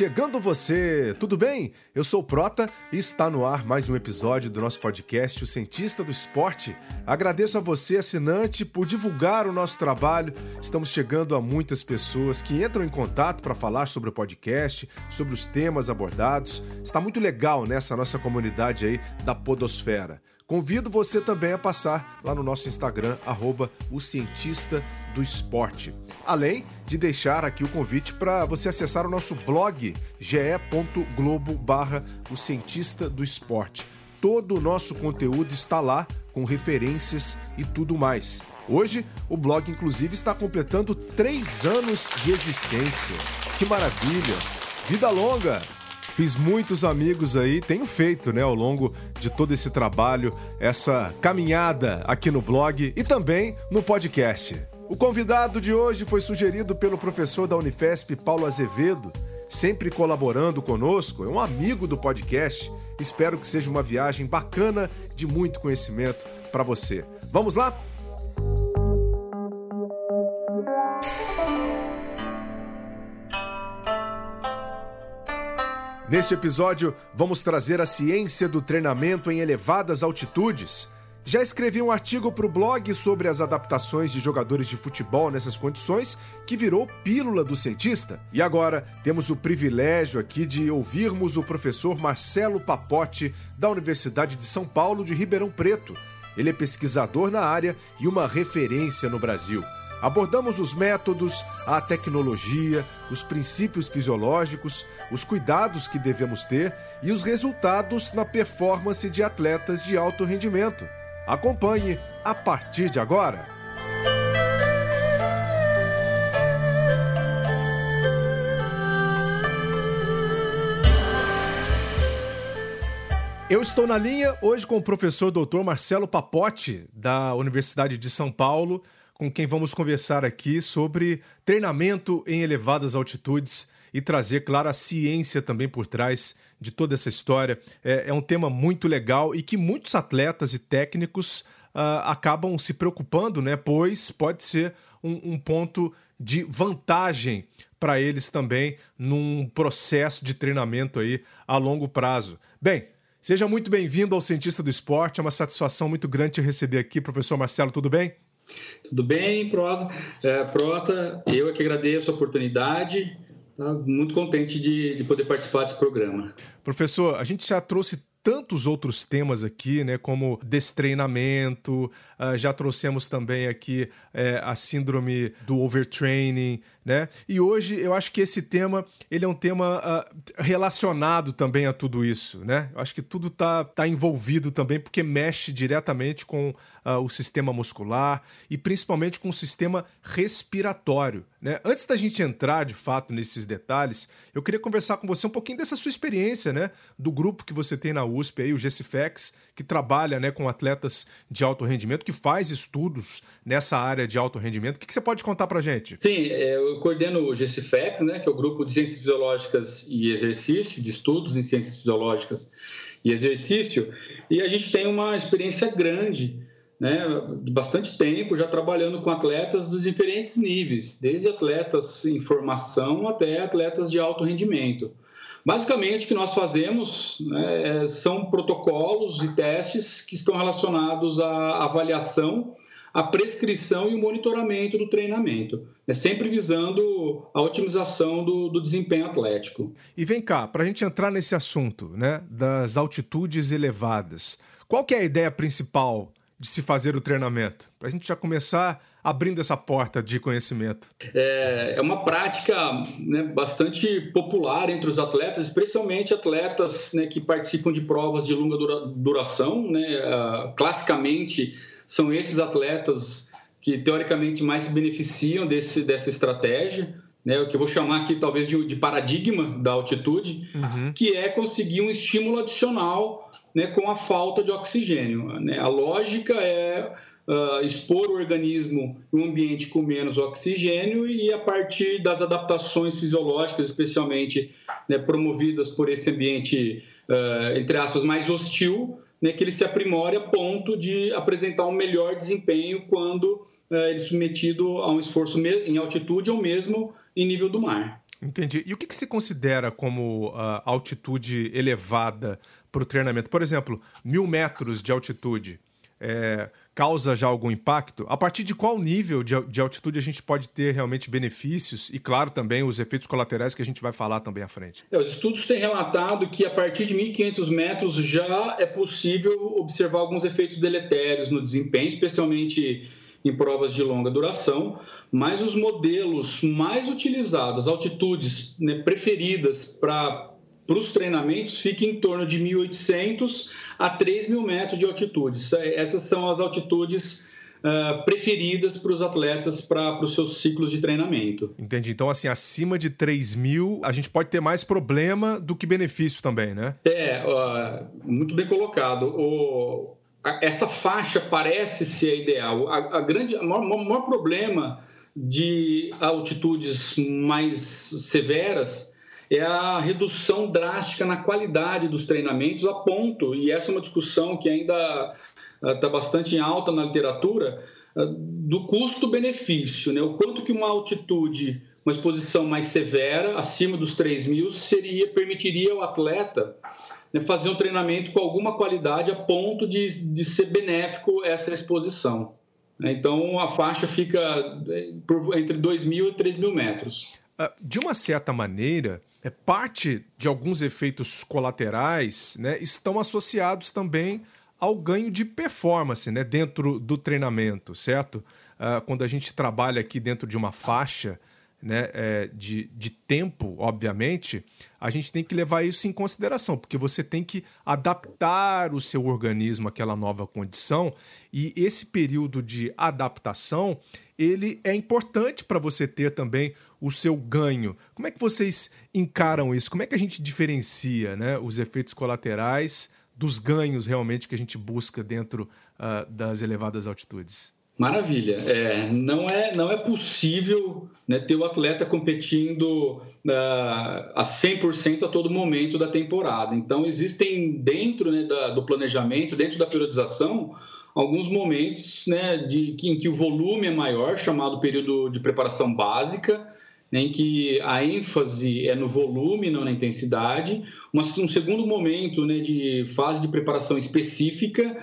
Chegando você! Tudo bem? Eu sou o Prota e está no ar mais um episódio do nosso podcast O Cientista do Esporte. Agradeço a você, assinante, por divulgar o nosso trabalho. Estamos chegando a muitas pessoas que entram em contato para falar sobre o podcast, sobre os temas abordados. Está muito legal nessa nossa comunidade aí da Podosfera. Convido você também a passar lá no nosso Instagram, arroba o Cientista do Esporte. Além de deixar aqui o convite para você acessar o nosso blog ge.globo barra o Cientista do Esporte. Todo o nosso conteúdo está lá, com referências e tudo mais. Hoje, o blog, inclusive, está completando três anos de existência. Que maravilha! Vida longa! Fiz muitos amigos aí, tenho feito, né, ao longo de todo esse trabalho, essa caminhada aqui no blog e também no podcast. O convidado de hoje foi sugerido pelo professor da Unifesp, Paulo Azevedo, sempre colaborando conosco, é um amigo do podcast. Espero que seja uma viagem bacana de muito conhecimento para você. Vamos lá? Neste episódio, vamos trazer a ciência do treinamento em elevadas altitudes. Já escrevi um artigo para o blog sobre as adaptações de jogadores de futebol nessas condições, que virou pílula do cientista. E agora temos o privilégio aqui de ouvirmos o professor Marcelo Papote, da Universidade de São Paulo de Ribeirão Preto. Ele é pesquisador na área e uma referência no Brasil. Abordamos os métodos, a tecnologia, os princípios fisiológicos, os cuidados que devemos ter e os resultados na performance de atletas de alto rendimento. Acompanhe a partir de agora. Eu estou na linha hoje com o professor Dr. Marcelo Papote, da Universidade de São Paulo com quem vamos conversar aqui sobre treinamento em elevadas altitudes e trazer, claro, a ciência também por trás de toda essa história. É, é um tema muito legal e que muitos atletas e técnicos uh, acabam se preocupando, né? Pois pode ser um, um ponto de vantagem para eles também num processo de treinamento aí a longo prazo. Bem, seja muito bem-vindo ao Cientista do Esporte. É uma satisfação muito grande te receber aqui, professor Marcelo. Tudo bem? Tudo bem, Prota? É, Prota, eu é que agradeço a oportunidade. Tá? Muito contente de, de poder participar desse programa. Professor, a gente já trouxe tantos outros temas aqui, né, como destreinamento, uh, já trouxemos também aqui uh, a síndrome do overtraining, né? E hoje eu acho que esse tema ele é um tema uh, relacionado também a tudo isso, né? Eu acho que tudo tá, tá envolvido também porque mexe diretamente com uh, o sistema muscular e principalmente com o sistema respiratório, né? Antes da gente entrar de fato nesses detalhes, eu queria conversar com você um pouquinho dessa sua experiência, né? Do grupo que você tem na USP aí, o GCFEX, que trabalha né, com atletas de alto rendimento, que faz estudos nessa área de alto rendimento. O que, que você pode contar para gente? Sim, é, eu coordeno o GCFEC, né, que é o Grupo de Ciências Fisiológicas e Exercício, de estudos em ciências fisiológicas e exercício, e a gente tem uma experiência grande né, de bastante tempo já trabalhando com atletas dos diferentes níveis, desde atletas em formação até atletas de alto rendimento. Basicamente, o que nós fazemos né, é, são protocolos e testes que estão relacionados à avaliação, à prescrição e o monitoramento do treinamento, é sempre visando a otimização do, do desempenho atlético. E vem cá, para a gente entrar nesse assunto né, das altitudes elevadas, qual que é a ideia principal de se fazer o treinamento? Para a gente já começar abrindo essa porta de conhecimento? É, é uma prática né, bastante popular entre os atletas, especialmente atletas né, que participam de provas de longa dura, duração. Né, uh, classicamente, são esses atletas que teoricamente mais se beneficiam desse, dessa estratégia. Né, o que eu vou chamar aqui talvez de, de paradigma da altitude, uhum. que é conseguir um estímulo adicional né, com a falta de oxigênio. Né? A lógica é uh, expor o organismo em um ambiente com menos oxigênio e a partir das adaptações fisiológicas, especialmente né, promovidas por esse ambiente, uh, entre aspas, mais hostil, né, que ele se aprimore a ponto de apresentar um melhor desempenho quando uh, ele é submetido a um esforço em altitude ou mesmo em nível do mar. Entendi. E o que, que se considera como uh, altitude elevada para o treinamento? Por exemplo, mil metros de altitude é, causa já algum impacto? A partir de qual nível de, de, altitude a gente pode ter realmente benefícios e, claro, também os efeitos colaterais que a gente vai falar também à frente? É, os estudos têm relatado que a partir de 1.500 metros já é possível observar alguns efeitos deletérios no desempenho, especialmente em provas de longa duração, mas os modelos mais utilizados, altitudes né, preferidas para para os treinamentos fica em torno de 1.800 a 3.000 metros de altitude. Essas são as altitudes uh, preferidas para os atletas para os seus ciclos de treinamento. Entendi. Então, assim, acima de 3.000, a gente pode ter mais problema do que benefício também, né? É, uh, muito bem colocado. O, a, essa faixa parece ser a ideal. A, a grande, o maior, maior problema de altitudes mais severas é a redução drástica na qualidade dos treinamentos, a ponto, e essa é uma discussão que ainda está ah, bastante em alta na literatura, ah, do custo-benefício, né? o quanto que uma altitude, uma exposição mais severa, acima dos 3 mil, seria, permitiria ao atleta né, fazer um treinamento com alguma qualidade a ponto de, de ser benéfico essa exposição. Né? Então, a faixa fica eh, entre 2 mil e 3 mil metros. Ah, de uma certa maneira, é, parte de alguns efeitos colaterais né, estão associados também ao ganho de performance né, dentro do treinamento, certo? Uh, quando a gente trabalha aqui dentro de uma faixa né, é, de, de tempo, obviamente, a gente tem que levar isso em consideração, porque você tem que adaptar o seu organismo àquela nova condição e esse período de adaptação ele é importante para você ter também o seu ganho. Como é que vocês encaram isso? Como é que a gente diferencia né, os efeitos colaterais dos ganhos realmente que a gente busca dentro uh, das elevadas altitudes? Maravilha. É, não, é, não é possível né, ter o atleta competindo uh, a 100% a todo momento da temporada. Então, existem dentro né, da, do planejamento, dentro da periodização, alguns momentos né, de, em que o volume é maior, chamado período de preparação básica, né, em que a ênfase é no volume, não na intensidade. um segundo momento né, de fase de preparação específica,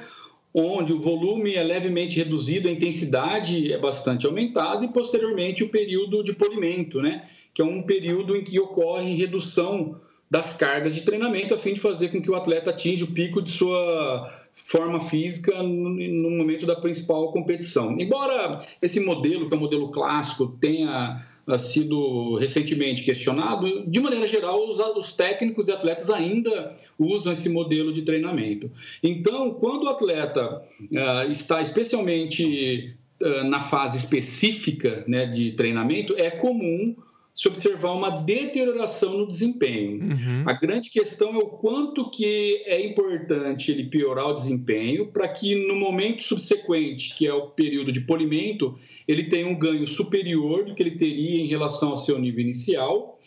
onde o volume é levemente reduzido, a intensidade é bastante aumentada, e posteriormente o período de polimento, né, que é um período em que ocorre redução das cargas de treinamento, a fim de fazer com que o atleta atinja o pico de sua forma física no momento da principal competição. Embora esse modelo, que é o modelo clássico, tenha sido recentemente questionado, de maneira geral, os, os, técnicos e atletas ainda usam esse modelo de treinamento. Então, quando o atleta uh, está especialmente uh, na fase específica né, de treinamento, é comum se observar uma deterioração no desempenho. Uhum. A grande questão é o quanto que é importante ele piorar o desempenho para que no momento subsequente, que é o período de polimento, ele tenha um ganho superior do que ele teria em relação ao seu nível inicial.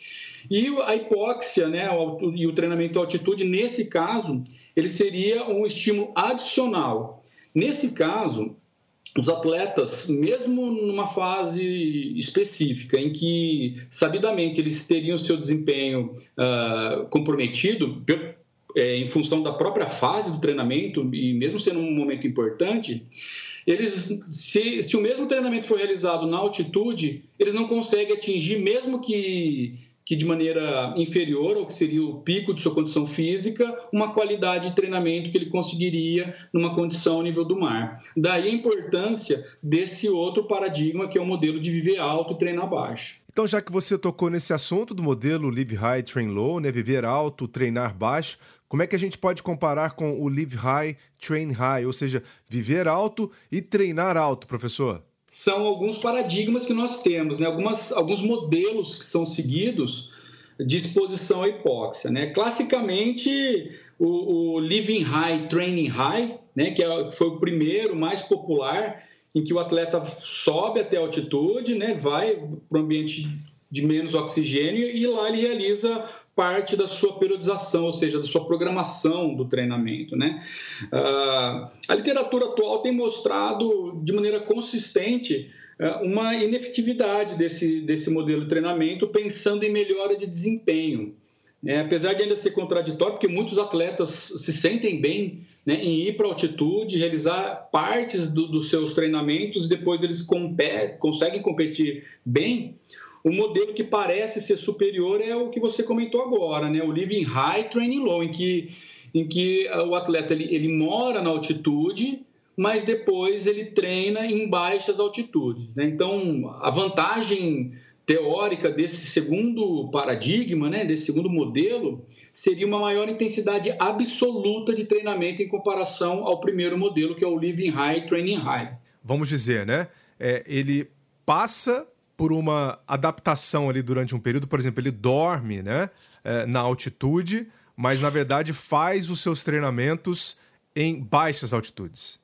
E a hipóxia né, e o treinamento à altitude, nesse caso, ele seria um estímulo adicional. Nesse caso, os atletas, mesmo numa fase específica, em que sabidamente eles teriam seu desempenho uh, comprometido é, em função da própria fase do treinamento, e mesmo sendo um momento importante, eles, se, se o mesmo treinamento for realizado na altitude, eles não conseguem atingir, mesmo que que de maneira inferior ao que seria o pico de sua condição física, uma qualidade de treinamento que ele conseguiria numa condição ao nível do mar. Daí a importância desse outro paradigma que é o modelo de viver alto e treinar baixo. Então, já que você tocou nesse assunto do modelo Live High, Train Low, né, viver alto, treinar baixo, como é que a gente pode comparar com o Live High, Train High, ou seja, viver alto e treinar alto, professor? São alguns paradigmas que nós temos, né? Algumas, alguns modelos que são seguidos de exposição à hipóxia. Né? Classicamente, o, o Living High, Training High, né? que, é, foi o primeiro, mais popular, em que o atleta sobe até a altitude, né? vai para um ambiente de menos oxigênio e lá ele realiza parte da sua periodização, ou seja, da sua programação do treinamento. Né? Uh, a literatura atual tem mostrado de maneira consistente uma inefetividade desse, desse modelo de treinamento pensando em melhora de desempenho. É, apesar de ainda ser contraditório, porque muitos atletas se sentem bem né, em ir para altitude, realizar partes do, dos seus treinamentos e depois eles competem, conseguem competir bem. O modelo que parece ser superior é o que você comentou agora, né, o Living High, Training Low, em que, em que o atleta ele, ele mora na altitude, mas depois ele treina em baixas altitudes. Né? Então, a vantagem teórica desse segundo paradigma, né, desse segundo modelo, seria uma maior intensidade absoluta de treinamento em comparação ao primeiro modelo, que é o Living High, Training High. Vamos dizer, né? É, ele passa por uma adaptação ali durante um período, por exemplo, ele dorme né, é, na altitude, mas na verdade faz os seus treinamentos em baixas altitudes.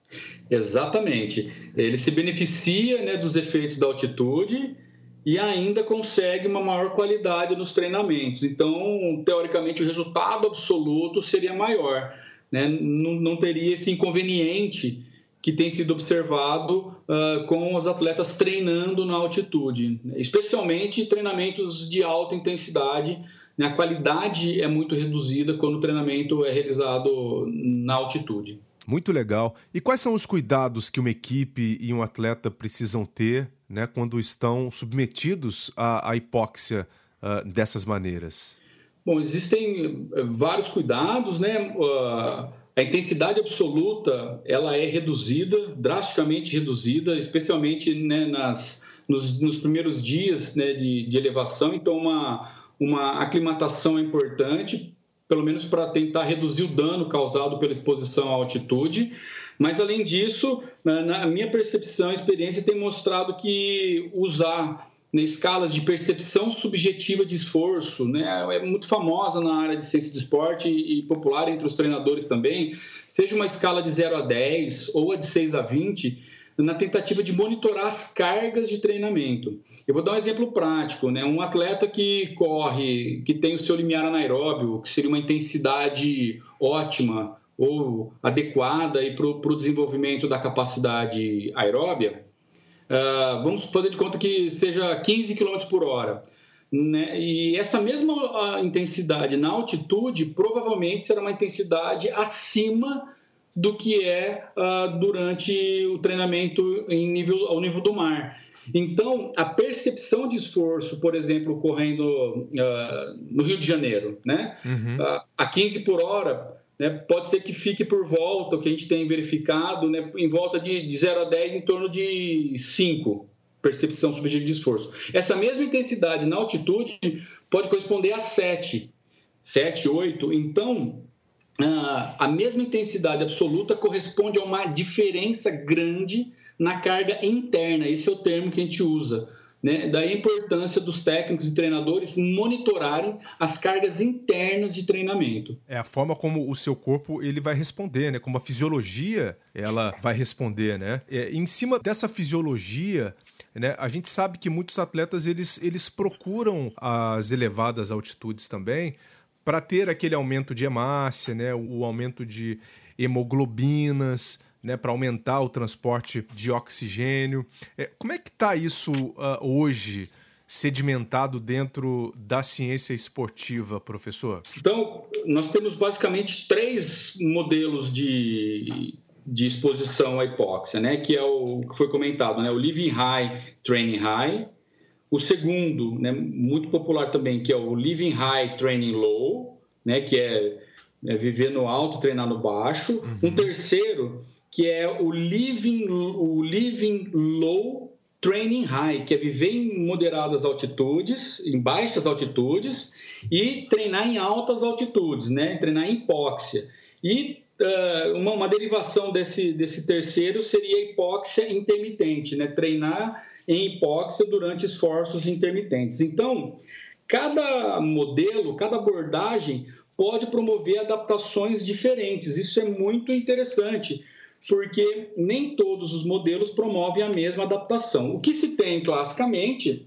Exatamente. Ele se beneficia né, dos efeitos da altitude e ainda consegue uma maior qualidade nos treinamentos. Então, teoricamente, o resultado absoluto seria maior. Né? Não, não teria esse inconveniente que tem sido observado uh, com os atletas treinando na altitude, né? especialmente treinamentos de alta intensidade. Né? A qualidade é muito reduzida quando o treinamento é realizado na altitude. Muito legal. E quais são os cuidados que uma equipe e um atleta precisam ter né, quando estão submetidos à, à hipóxia uh, dessas maneiras? Bom, existem eh, vários cuidados, né? Uh, a intensidade absoluta ela é reduzida, drasticamente reduzida, especialmente né, nas, nos, nos, primeiros dias né, de, de elevação. Então, uma, uma aclimatação é importante, pelo menos para tentar reduzir o dano causado pela exposição à altitude. Mas, além disso, na minha percepção, a experiência tem mostrado que usar escalas de percepção subjetiva de esforço, né, é muito famosa na área de ciência do esporte e, popular entre os treinadores também, seja uma escala de 0 a 10 ou a de 6 a 20, na tentativa de monitorar as cargas de treinamento. Eu vou dar um exemplo prático, né? Um atleta que corre, que tem o seu limiar anaeróbio, que seria uma intensidade ótima ou adequada para o desenvolvimento da capacidade aeróbia, uh, vamos fazer de conta que seja 15 km por hora. Né? E essa mesma uh, intensidade na altitude provavelmente será uma intensidade acima do que é uh, durante o treinamento em nível, ao nível do mar. Então, a percepção de esforço, por exemplo, correndo uh, no Rio de Janeiro, né? Uhum. Uh, a 15 por hora, né, pode ser que fique por volta, o que a gente tem verificado, né, em volta de, de 0 a 10, em torno de 5, percepção subjetiva de esforço. Essa mesma intensidade na altitude pode corresponder a 7, 7, 8. Então, a mesma intensidade absoluta corresponde a uma diferença grande na carga interna. Esse é o termo que a gente usa. Né? Importância dos técnicos e treinadores monitorarem as cargas internas de treinamento. É a forma como o seu corpo ele vai responder, né? Como a fisiologia ela vai responder, né? É, em cima dessa fisiologia, né, a gente sabe que muitos atletas eles, eles procuram as elevadas altitudes também para ter aquele aumento de hemácia, né? O aumento de hemoglobinas né, para aumentar o transporte de oxigênio. É, como é que está isso uh, hoje? sedimentado dentro da ciência esportiva, professor? Então, nós temos basicamente três modelos de, de exposição à hipóxia, né? Que é o que foi comentado, né? O living high, training high. O segundo, né, muito popular também, que é o living high, training low, né? Que é, é viver no alto, treinar no baixo. Uhum. Um terceiro que é o living, o living low training high, que é viver em moderadas altitudes, em baixas altitudes e treinar em altas altitudes, né? Treinar em hipóxia. E uh, uma, uma, derivação desse, desse terceiro seria a hipóxia intermitente, né? Treinar em hipóxia durante esforços intermitentes. Então, cada modelo, cada abordagem pode promover adaptações diferentes. Isso é muito interessante porque nem todos os modelos promovem a mesma adaptação. O que se tem classicamente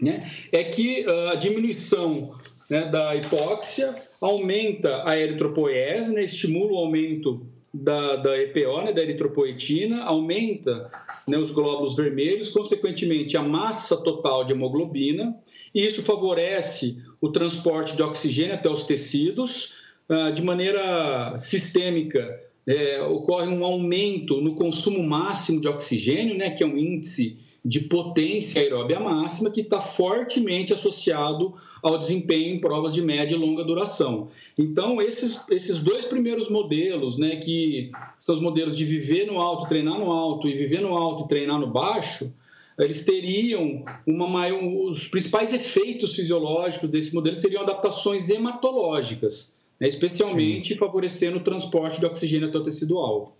né, é que ah, a diminuição né, da hipóxia aumenta a eritropoese, né, estimula o aumento da, da EPO, né, da eritropoetina, aumenta né, os glóbulos vermelhos, consequentemente a massa total de hemoglobina, e isso favorece o transporte de oxigênio até os tecidos. Ah, de maneira sistêmica, é, ocorre um aumento no consumo máximo de oxigênio, né, que é um índice de potência aeróbia máxima que está fortemente associado ao desempenho em provas de média e longa duração. Então, esses, esses dois primeiros modelos, né, que são os modelos de viver no alto, treinar no alto, e viver no alto e treinar no baixo, eles teriam uma maior, os principais efeitos fisiológicos desse modelo seriam adaptações hematológicas, né, especialmente Sim. favorecendo o transporte de oxigênio até o tecido alvo.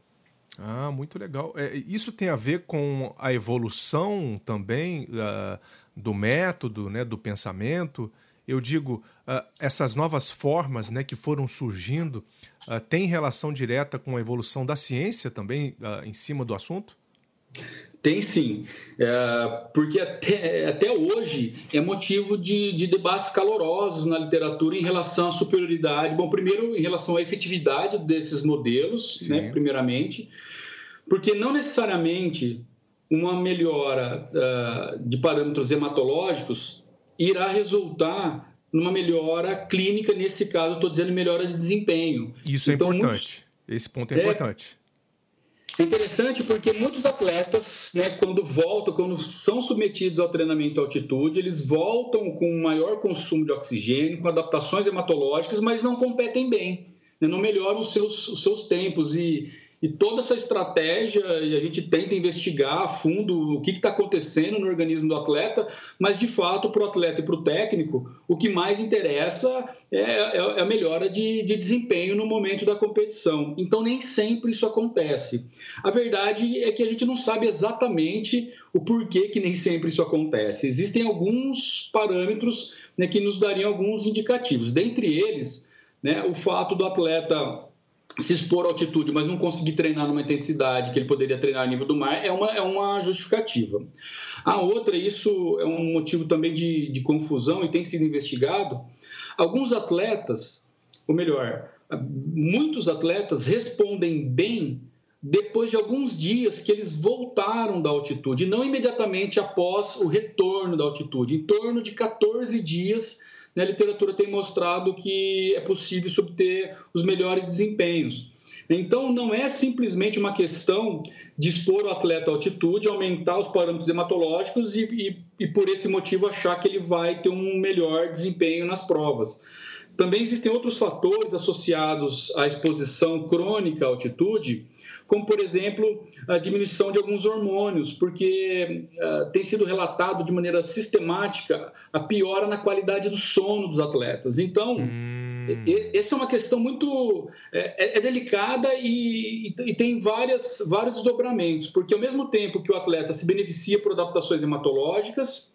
Ah, muito legal. É, isso tem a ver com a evolução também uh, do método, né, do pensamento. Eu digo, uh, essas novas formas né, que foram surgindo uh, têm relação direta com a evolução da ciência também em cima do assunto? Tem sim, é, porque até, até hoje é motivo de, de, debates calorosos na literatura em relação à superioridade. Bom, primeiro, em relação à efetividade desses modelos, né, primeiramente, porque não necessariamente uma melhora uh, de parâmetros hematológicos irá resultar numa melhora clínica, nesse caso, estou dizendo melhora de desempenho. Isso é então, é importante. Muitos... Esse ponto é, é importante. É interessante porque muitos atletas, né, quando voltam, quando são submetidos ao treinamento à altitude, eles voltam com maior consumo de oxigênio, com adaptações hematológicas, mas não competem bem, né, não melhoram os seus, os seus tempos. E, e toda essa estratégia, e a gente tenta investigar a fundo o que está acontecendo no organismo do atleta, mas de fato, para o atleta e para o técnico, o que mais interessa é, é, é a melhora de, de, desempenho no momento da competição. Então, nem sempre isso acontece. A verdade é que a gente não sabe exatamente o porquê que nem sempre isso acontece. Existem alguns parâmetros né, que nos dariam alguns indicativos. Dentre eles, né, o fato do atleta se expor à altitude, mas não conseguir treinar numa intensidade que ele poderia treinar a nível do mar, é uma, é uma justificativa. A outra, isso é um motivo também de, de confusão e tem sido investigado. Alguns atletas, ou melhor, muitos atletas respondem bem depois de alguns dias que eles voltaram da altitude, não imediatamente após o retorno da altitude, em torno de 14 dias né, a literatura tem mostrado que é possível obter os melhores desempenhos. Então, não é simplesmente uma questão de expor o atleta à altitude, aumentar os parâmetros hematológicos e, e, e, por esse motivo, achar que ele vai ter um melhor desempenho nas provas. Também existem outros fatores associados à exposição crônica à altitude, como, por exemplo, a diminuição de alguns hormônios, porque uh, tem sido relatado de maneira sistemática a piora na qualidade do sono dos atletas. Então, hum. essa é uma questão muito é, é, é delicada e, e, tem várias, vários desdobramentos, porque ao mesmo tempo que o atleta se beneficia por adaptações hematológicas,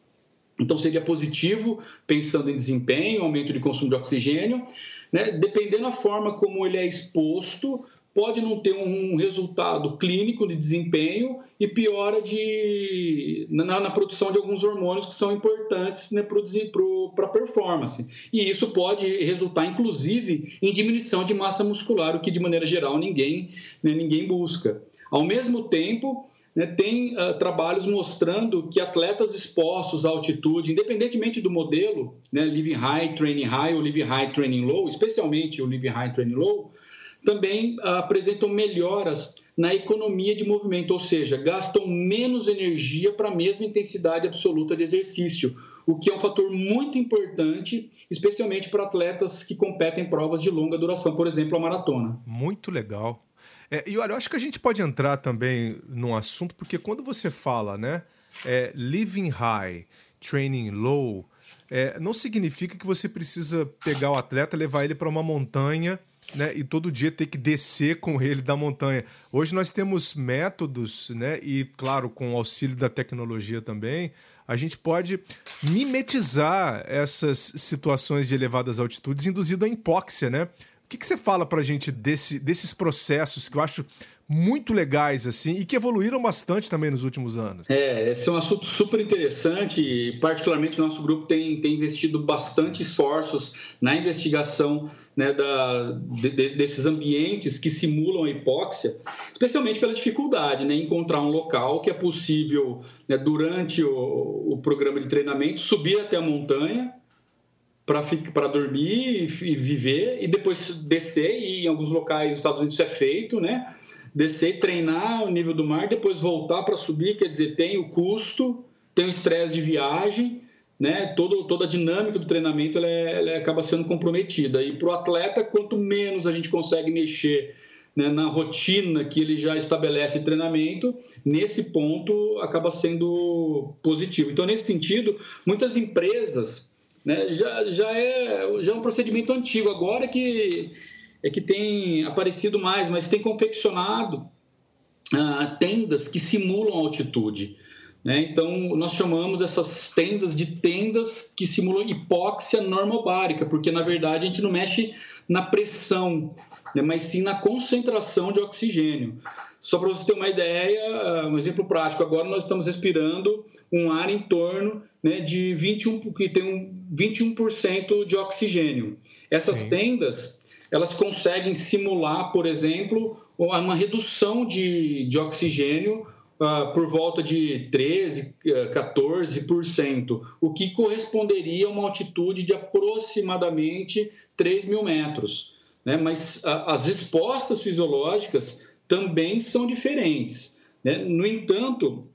então seria positivo, pensando em desempenho, aumento de consumo de oxigênio, né? dependendo da forma como ele é exposto, pode não ter um resultado clínico de desempenho e piora de, na, na produção de alguns hormônios que são importantes né, para a performance. E isso pode resultar, inclusive, em diminuição de massa muscular, o que, de maneira geral, ninguém, né, ninguém busca. Ao mesmo tempo, né, tem uh, trabalhos mostrando que atletas expostos à altitude, independentemente do modelo, né, Living High, Training High ou Living High, Training Low, especialmente o Living High, Training Low, também uh, apresentam melhoras na economia de movimento, ou seja, gastam menos energia para a mesma intensidade absoluta de exercício, o que é um fator muito importante, especialmente para atletas que competem em provas de longa duração, por exemplo, a maratona. Muito legal. É, e olha, eu acho que a gente pode entrar também num assunto, porque quando você fala, né, é, living high, training low, é, não significa que você precisa pegar o atleta, levar ele para uma montanha né, e todo dia ter que descer com ele da montanha. Hoje nós temos métodos, né, e claro, com o auxílio da tecnologia também, a gente pode mimetizar essas situações de elevadas altitudes induzido a hipóxia, né? O que, que você fala para a gente desse, desses processos que eu acho muito legais assim e que evoluíram bastante também nos últimos anos. É, esse é um assunto super interessante e particularmente o nosso grupo tem, tem investido bastante esforços na investigação né, da, de, desses ambientes que simulam a hipóxia, especialmente pela dificuldade né, encontrar um local que é possível, né, durante o, o programa de treinamento, subir até a montanha para dormir e viver e depois descer e em alguns locais dos Estados Unidos isso é feito, né? Descer, treinar o nível do mar, depois voltar para subir, quer dizer, tem o custo, tem o estresse de viagem, né? Todo, toda a dinâmica do treinamento ela, é, ela acaba sendo comprometida. E para o atleta, quanto menos a gente consegue mexer né, na rotina que ele já estabelece de treinamento, nesse ponto acaba sendo positivo. Então, nesse sentido, muitas empresas né? Já, já, é, já é um procedimento antigo, agora que, é que tem aparecido mais, mas tem confeccionado ah, tendas que simulam altitude. Né? Então, nós chamamos essas tendas de tendas que simulam hipóxia normobárica, porque na verdade a gente não mexe na pressão, né? mas sim na concentração de oxigênio. Só para você ter uma ideia, ah, um exemplo prático, agora nós estamos respirando um ar em torno né, de 21, que tem um 21% de oxigênio. Essas Sim. tendas, elas conseguem simular, por exemplo, uma redução de, de oxigênio uh, por volta de 13, 14%, o que corresponderia a uma altitude de aproximadamente 3 mil metros. Né? Mas uh, as respostas fisiológicas também são diferentes. Né? No entanto,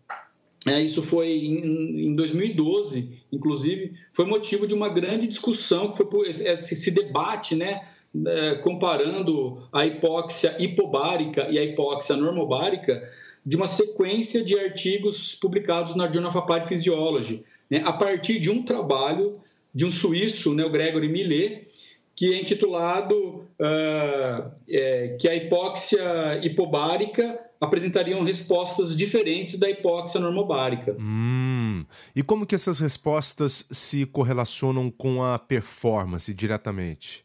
é, isso foi em, em, 2012, inclusive, foi motivo de uma grande discussão, que foi esse, esse debate, né, é, comparando a hipóxia hipobárica e a hipóxia normobárica, de uma sequência de artigos publicados na Journal of Applied Physiology, né, a partir de um trabalho de um suíço, né, o Gregory Millet, que é intitulado uh, é, que a hipóxia hipobárica apresentariam respostas diferentes da hipóxia normobárica. Hum. E como que essas respostas se correlacionam com a performance diretamente?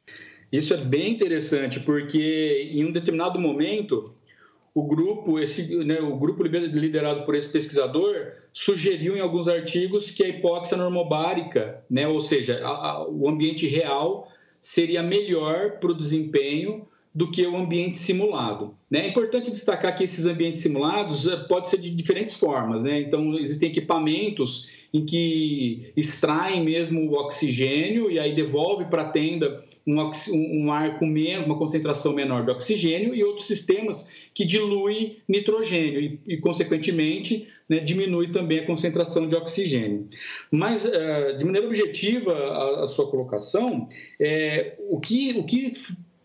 Isso é bem interessante, porque em um determinado momento o grupo, esse, né, o grupo liderado por esse pesquisador sugeriu em alguns artigos que a hipóxia normobárica, né, ou seja, a, a, o ambiente real seria melhor para o desempenho do que o ambiente simulado. Né? É importante destacar que esses ambientes simulados eh, pode ser de diferentes formas. Né? Então, existem equipamentos em que extraem mesmo o oxigênio e aí devolve para a tenda um, um, ar com menos, uma concentração menor de oxigênio e outros sistemas que diluem nitrogênio e, e consequentemente, né, diminui também a concentração de oxigênio. Mas, uh, de maneira objetiva, a, a sua colocação, é, o, que, o que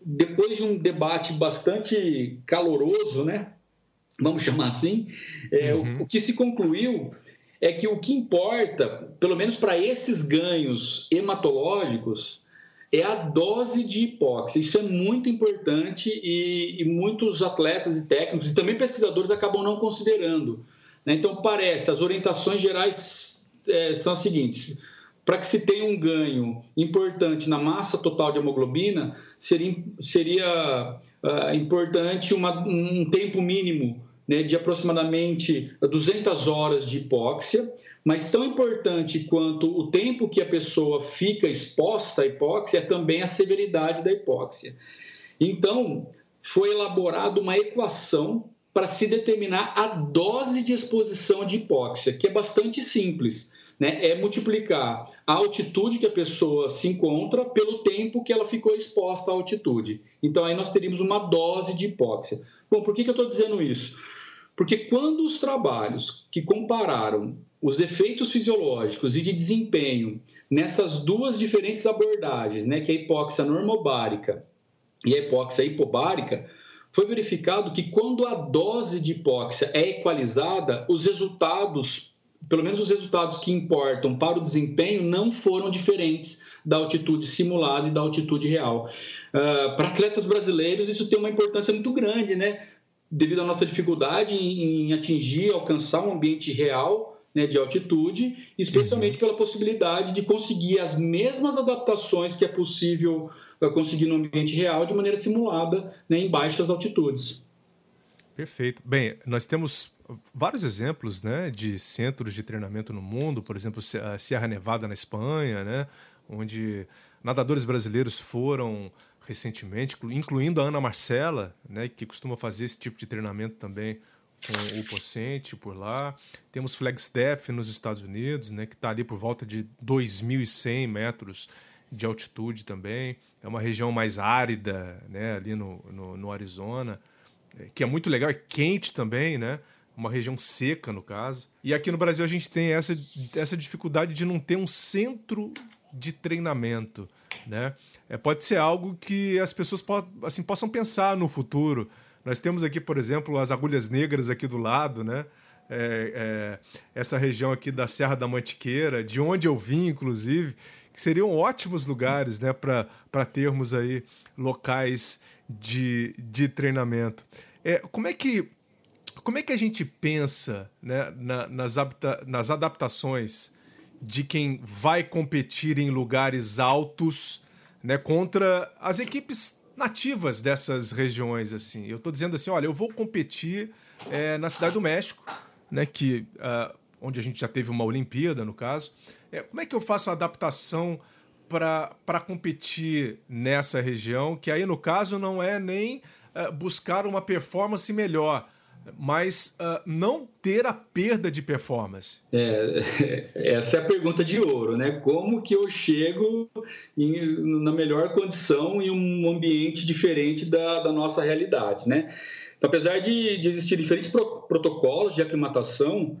depois de um debate bastante caloroso, né? Vamos chamar assim, é, uhum. o, o que se concluiu é que o que importa, pelo menos para esses ganhos hematológicos, é a dose de hipóxia. Isso é muito importante e, e, muitos atletas e técnicos e também pesquisadores acabam não considerando. Né? Então, parece, as orientações gerais é, são as seguintes: para que se tenha um ganho importante na massa total de hemoglobina, seria, seria uh, importante uma, um tempo mínimo né, de aproximadamente 200 horas de hipóxia, mas tão importante quanto o tempo que a pessoa fica exposta à hipóxia é também a severidade da hipóxia. Então, foi elaborada uma equação para se determinar a dose de exposição de hipóxia, que é bastante simples né, é multiplicar a altitude que a pessoa se encontra pelo tempo que ela ficou exposta à altitude. Então, aí nós teríamos uma dose de hipóxia. Bom, por que, que eu estou dizendo isso? Porque quando os trabalhos que compararam os efeitos fisiológicos e de desempenho nessas duas diferentes abordagens, né, que é a hipóxia normobárica e a hipóxia hipobárica, foi verificado que quando a dose de hipóxia é equalizada, os resultados pelo menos os resultados que importam para o desempenho não foram diferentes da altitude simulada e da altitude real. Uh, para atletas brasileiros, isso tem uma importância muito grande, né? Devido à nossa dificuldade em, em atingir, alcançar um ambiente real né, de altitude, especialmente uhum. pela possibilidade de conseguir as mesmas adaptações que é possível uh, conseguir no ambiente real de maneira simulada né, em baixas altitudes. Perfeito. Bem, nós temos vários exemplos né, de centros de treinamento no mundo, por exemplo, a Sierra Nevada na Espanha, né, onde nadadores brasileiros foram recentemente, incluindo a Ana Marcela, né, que costuma fazer esse tipo de treinamento também com o Pocente por lá. Temos Flagstaff nos Estados Unidos, né, que está ali por volta de 2.100 metros de altitude também. É uma região mais árida, né, ali no, no, no Arizona, é, que é muito legal, é quente também, né? Uma região seca, no caso. E aqui no Brasil a gente tem essa, essa dificuldade de não ter um centro de treinamento, né? É, pode ser algo que as pessoas po assim, possam pensar no futuro. Nós temos aqui, por exemplo, as agulhas negras aqui do lado, né? É, é, essa região aqui da Serra da Mantiqueira, de onde eu vim, inclusive, que seriam ótimos lugares né, para termos aí locais de, de treinamento. É, como, é que, como é que a gente pensa né, na, nas, nas adaptações de quem vai competir em lugares altos né, contra as equipes nativas dessas regiões? assim? Eu estou dizendo assim, olha, eu vou competir é, na Cidade do México, né, que, uh, onde a gente já teve uma Olimpíada, no caso. É, como é que eu faço a adaptação para competir nessa região, que aí no caso não é nem uh, buscar uma performance melhor, mas uh, não ter a perda de performance? É, essa é a pergunta de ouro, né? Como que eu chego em, na melhor condição em um ambiente diferente da, da nossa realidade, né? Apesar de, de existir diferentes pro, protocolos de aclimatação,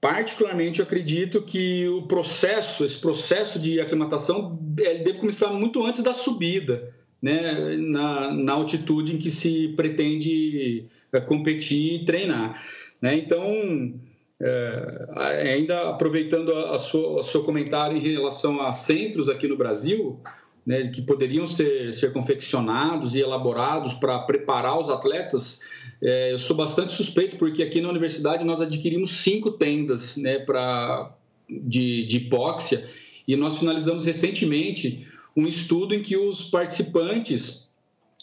particularmente eu acredito que o processo, esse processo de aclimatação, deve começar muito antes da subida, né, na, na altitude em que se pretende competir e treinar. Né? Então, é, ainda aproveitando a, a sua, o seu comentário em relação a centros aqui no Brasil, né, que poderiam ser, ser confeccionados e elaborados para preparar os atletas, é, eu sou bastante suspeito, porque aqui na universidade nós adquirimos cinco tendas né, pra, de, de hipóxia e nós finalizamos recentemente um estudo em que os participantes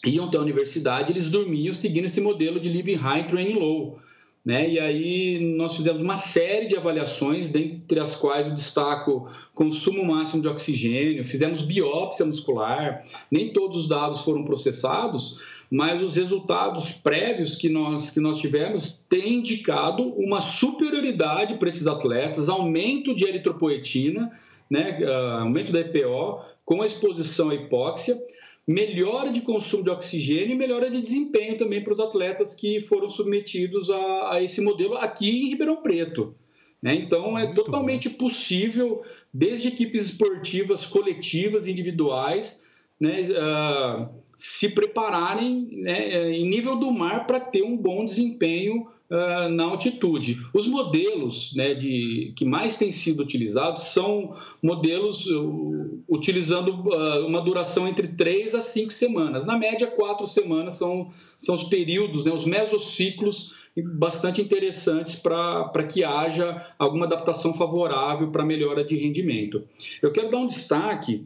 iam até a universidade, eles dormiam seguindo esse modelo de living high, training low. Né? E aí nós fizemos uma série de avaliações, dentre as quais eu destaco consumo máximo de oxigênio, fizemos biópsia muscular, nem todos os dados foram processados, mas os resultados prévios que nós, que nós tivemos têm indicado uma superioridade para esses atletas, aumento de eritropoetina, né, uh, aumento da EPO, com a exposição à hipóxia, melhora de consumo de oxigênio e melhora de desempenho também para os atletas que foram submetidos a, a esse modelo aqui em Ribeirão Preto. Né? Então, é Muito totalmente bom. possível, desde equipes esportivas coletivas, individuais, né, uh, se prepararem né, em nível do mar para ter um bom desempenho uh, na altitude. Os modelos né, de, que mais têm sido utilizados são modelos uh, utilizando uh, uma duração entre 3 a 5 semanas. Na média, 4 semanas são, são os períodos, né, os mesociclos bastante interessantes para que haja alguma adaptação favorável para melhora de rendimento. Eu quero dar um destaque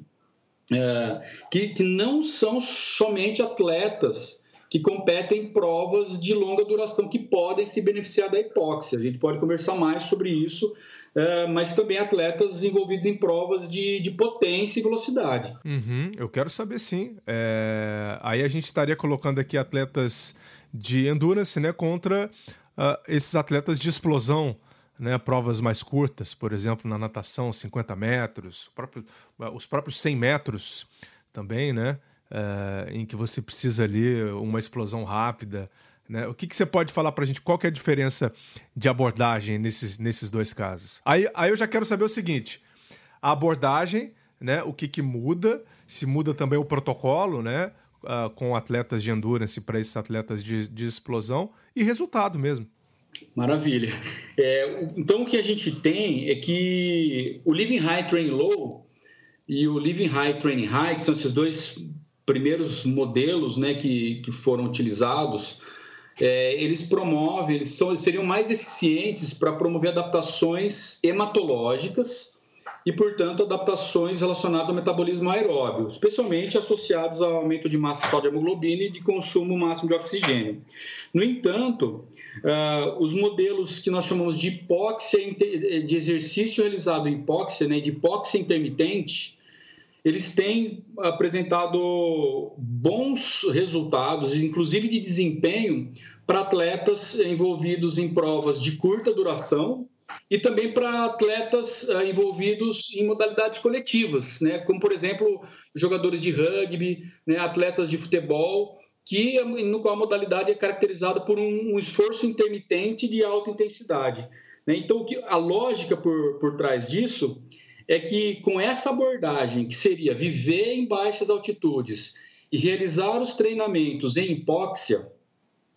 é, que, que não são somente atletas que competem em provas de longa duração que podem se beneficiar da hipóxia. A gente pode conversar mais sobre isso, é, mas também atletas envolvidos em provas de, de potência e velocidade. Uhum, eu quero saber sim. É... Aí a gente estaria colocando aqui atletas de endurance né, contra uh, esses atletas de explosão né, provas mais curtas, por exemplo, na natação, 50 metros, próprio, os próprios 100 metros também, né, é, em que você precisa ali uma explosão rápida. Né? O que, que você pode falar para a gente? Qual que é a diferença de abordagem nesses, nesses dois casos? Aí, aí eu já quero saber o seguinte: a abordagem, né, o que, que muda, se muda também o protocolo, né, uh, com atletas de endurance para esses atletas de, de explosão, e resultado mesmo. Maravilha. É, então, o que a gente tem é que o Living High Train Low e o Living High Train High, que são esses dois primeiros modelos né, que, que foram utilizados, é, eles promovem, eles, são, eles seriam mais eficientes para promover adaptações hematológicas e, portanto, adaptações relacionadas ao metabolismo aeróbio, especialmente associados ao aumento de massa total de hemoglobina e de consumo máximo de oxigênio. No entanto, uh, os modelos que nós chamamos de hipóxia, de exercício realizado em hipóxia, né, de hipóxia intermitente, eles têm apresentado bons resultados, inclusive de desempenho, para atletas envolvidos em provas de curta duração, e também para atletas uh, envolvidos em modalidades coletivas, né? como, por exemplo, jogadores de rugby, né? atletas de futebol, que no qual a modalidade é caracterizada por um, um esforço intermitente de alta intensidade. Né? Então, a lógica por, por trás disso é que com essa abordagem, que seria viver em baixas altitudes e realizar os treinamentos em hipóxia,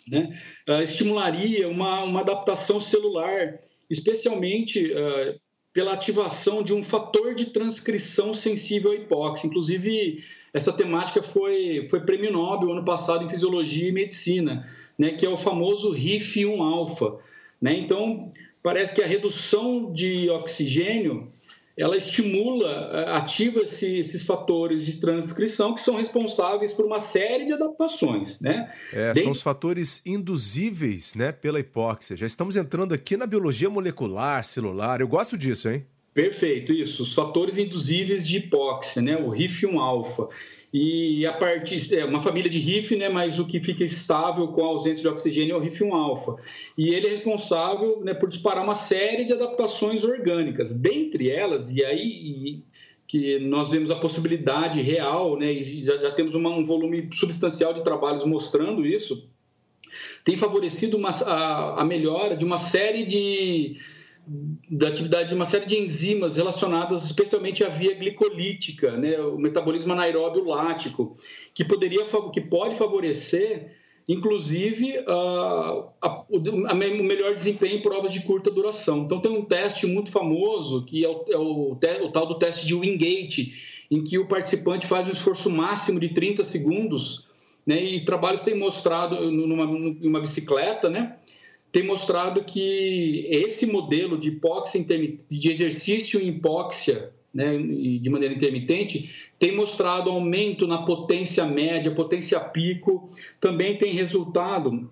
né, uh, estimularia uma, uma adaptação celular especialmente uh, pela ativação de um fator de transcrição sensível à hipóxia. Inclusive, essa temática foi, foi prêmio Nobel ano passado em Fisiologia e Medicina, né, que é o famoso RIF1-alfa. Né? Então, parece que a redução de oxigênio ela estimula, eh, ativa esse, esses fatores de transcrição que são responsáveis por uma série de adaptações, né? É, São os fatores induzíveis, né, pela hipóxia. Já estamos entrando aqui na biologia molecular, celular. Eu gosto disso, hein? Perfeito, isso. Os fatores induzíveis de hipóxia, né? O RIF1-alfa. E a partir é uma família de RIF, né, mas o que fica estável com a ausência de oxigênio é o RIF1 alfa. E ele é responsável né, por disparar uma série de adaptações orgânicas. Dentre elas, e aí que nós vemos a possibilidade real, né, e já, já temos uma, um volume substancial de trabalhos mostrando isso, tem favorecido uma, a, a melhora de uma série de da atividade de uma série de enzimas relacionadas especialmente à via glicolítica, né, o metabolismo anaeróbio lático, que poderia que pode favorecer inclusive a, o, a, o, melhor desempenho em provas de curta duração. Então tem um teste muito famoso que é o, é o, te, o tal do teste de Wingate, em que o participante faz um esforço máximo de 30 segundos, né, e trabalhos têm mostrado numa, numa bicicleta, né, tem mostrado que esse modelo de hipóxia de exercício em hipóxia, né, de maneira intermitente, tem mostrado aumento na potência média, potência pico, também tem resultado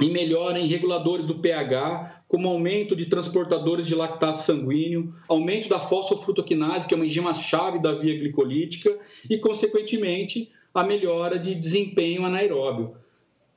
em melhora em reguladores do pH, como aumento de transportadores de lactato sanguíneo, aumento da fosfofrutoquinase, que é uma enzima-chave da via glicolítica, e, consequentemente, a melhora de desempenho anaeróbio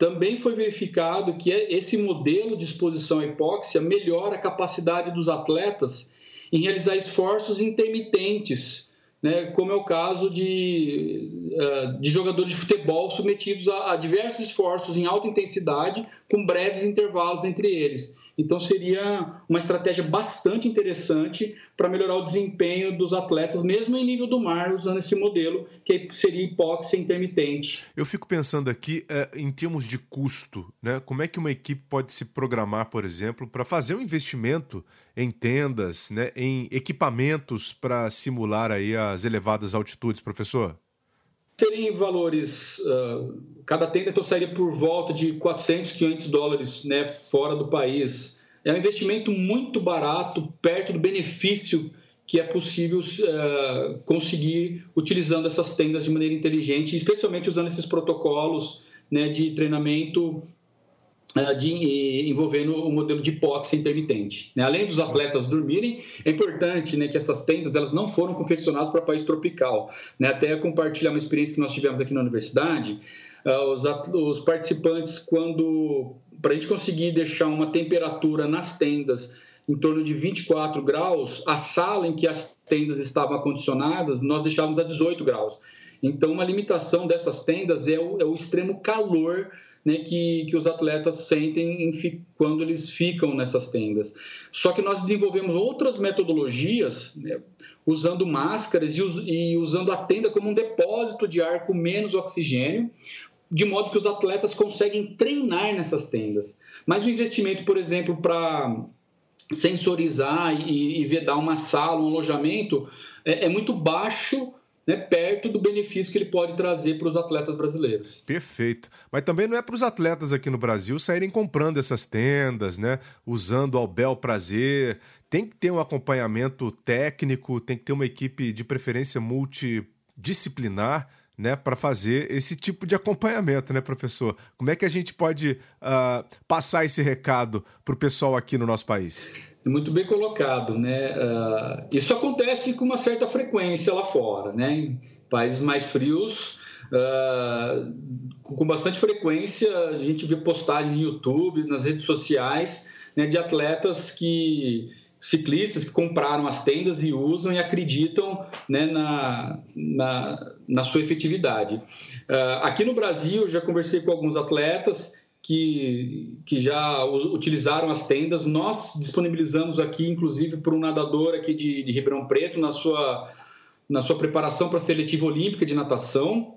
também foi verificado que esse modelo de exposição à hipóxia melhora a capacidade dos atletas em realizar esforços intermitentes, né, como é o caso de, eh, de jogadores de futebol submetidos a, a diversos esforços em alta intensidade, com breves intervalos entre eles. Então, seria uma estratégia bastante interessante para melhorar o desempenho dos atletas, mesmo em nível do mar, usando esse modelo, que seria hipóxia intermitente. Eu fico pensando aqui é, em termos de custo, né? Como é que uma equipe pode se programar, por exemplo, para fazer um investimento em tendas, né, em equipamentos para simular aí as elevadas altitudes, professor? Seriam valores, uh, cada tenda então sairia por volta de 400, 500 dólares né, fora do país. É um investimento muito barato, perto do benefício que é possível uh, conseguir utilizando essas tendas de maneira inteligente, especialmente usando esses protocolos né, de treinamento de, envolvendo o modelo de hipóxia intermitente. Né? Além dos atletas dormirem, é importante né, que essas tendas elas não foram confeccionadas para país tropical. Né? Até compartilhar uma experiência que nós tivemos aqui na universidade, uh, os, os participantes, quando para a gente conseguir deixar uma temperatura nas tendas em torno de 24 graus, a sala em que as tendas estavam acondicionadas, nós deixávamos a 18 graus. Então, uma limitação dessas tendas é o, é o extremo calor né, que, que os atletas sentem em, quando eles ficam nessas tendas. Só que nós desenvolvemos outras metodologias, né, usando máscaras e, e usando a tenda como um depósito de ar com menos oxigênio, de modo que os atletas conseguem treinar nessas tendas. Mas o investimento, por exemplo, para sensorizar e, e vedar uma sala, um alojamento, é, é muito baixo né, perto do benefício que ele pode trazer para os atletas brasileiros. Perfeito. Mas também não é para os atletas aqui no Brasil saírem comprando essas tendas, né? Usando ao bel prazer. Tem que ter um acompanhamento técnico, tem que ter uma equipe de preferência multidisciplinar. Né, para fazer esse tipo de acompanhamento, né, professor? Como é que a gente pode uh, passar esse recado para o pessoal aqui no nosso país? Muito bem colocado, né? Uh, isso acontece com uma certa frequência lá fora, né? Em países mais frios, uh, com bastante frequência, a gente vê postagens no YouTube, nas redes sociais, né, de atletas que ciclistas que compraram as tendas e usam e acreditam né, na, na, na, sua efetividade. Uh, aqui no Brasil, já conversei com alguns atletas que, que já utilizaram as tendas. Nós disponibilizamos aqui, inclusive, para um nadador aqui de, de Ribeirão Preto, na sua, na sua preparação para a seletiva olímpica de natação.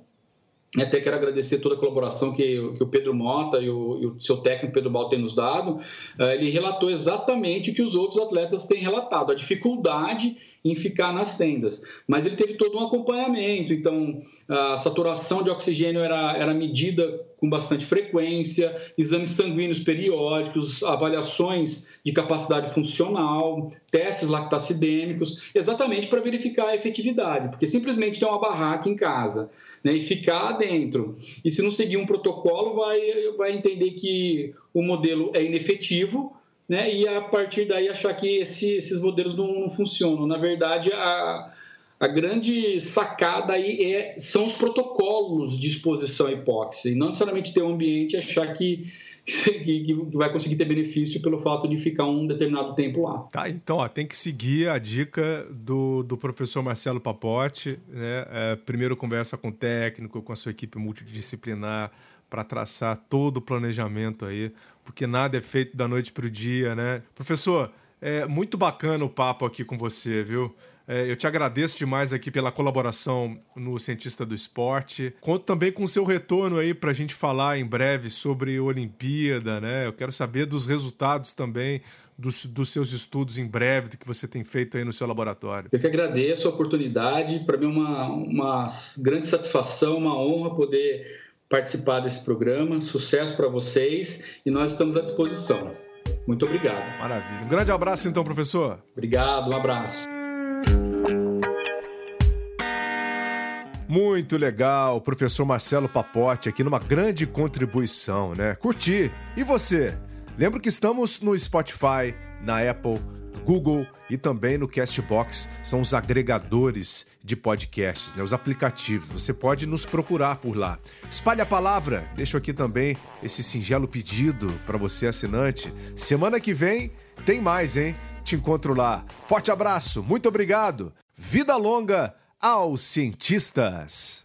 Até quero agradecer toda a colaboração que, que o Pedro Mota e o, e o, seu técnico Pedro Bal têm nos dado. Uh, ele relatou exatamente o que os outros atletas têm relatado, a dificuldade em ficar nas tendas. Mas ele teve todo um acompanhamento, então a saturação de oxigênio era, era medida com bastante frequência, exames sanguíneos periódicos, avaliações de capacidade funcional, testes lactacidêmicos, exatamente para verificar a efetividade, porque simplesmente ter uma barraca em casa né, e ficar dentro, e se não seguir um protocolo, vai, vai entender que o modelo é inefetivo né? E a partir daí achar que esse, esses modelos não, não, funcionam. Na verdade, a, a grande sacada aí é, são os protocolos de exposição à hipóxia, e não necessariamente ter um ambiente e achar que, que, vai conseguir ter benefício pelo fato de ficar um determinado tempo lá. Tá, então ó, tem que seguir a dica do, do professor Marcelo Papote, né? É, primeiro conversa com o técnico, com a sua equipe multidisciplinar, para traçar todo o planejamento aí, porque nada é feito da noite para o dia, né? Professor, é muito bacana o papo aqui com você, viu? É, eu te agradeço demais aqui pela colaboração no Cientista do Esporte. Conto também com o seu retorno aí para a gente falar em breve sobre Olimpíada, né? Eu quero saber dos resultados também dos, dos seus estudos em breve, do que você tem feito aí no seu laboratório. Eu que agradeço a oportunidade. Para mim é uma, uma grande satisfação, uma honra poder participar desse programa. Sucesso para vocês e nós estamos à disposição. Muito obrigado. Maravilha. Um grande abraço, então, professor. Obrigado, um abraço. Muito legal, professor Marcelo Papote aqui numa grande contribuição, né? Curti. E você? Lembro que estamos no Spotify, na Apple, Google e também no Castbox, são os agregadores de podcasts, né, os aplicativos. Você pode nos procurar por lá. Espalhe a palavra. Deixo aqui também esse singelo pedido para você assinante. Semana que vem tem mais, hein? Te encontro lá. Forte abraço, muito obrigado. Vida longa aos cientistas.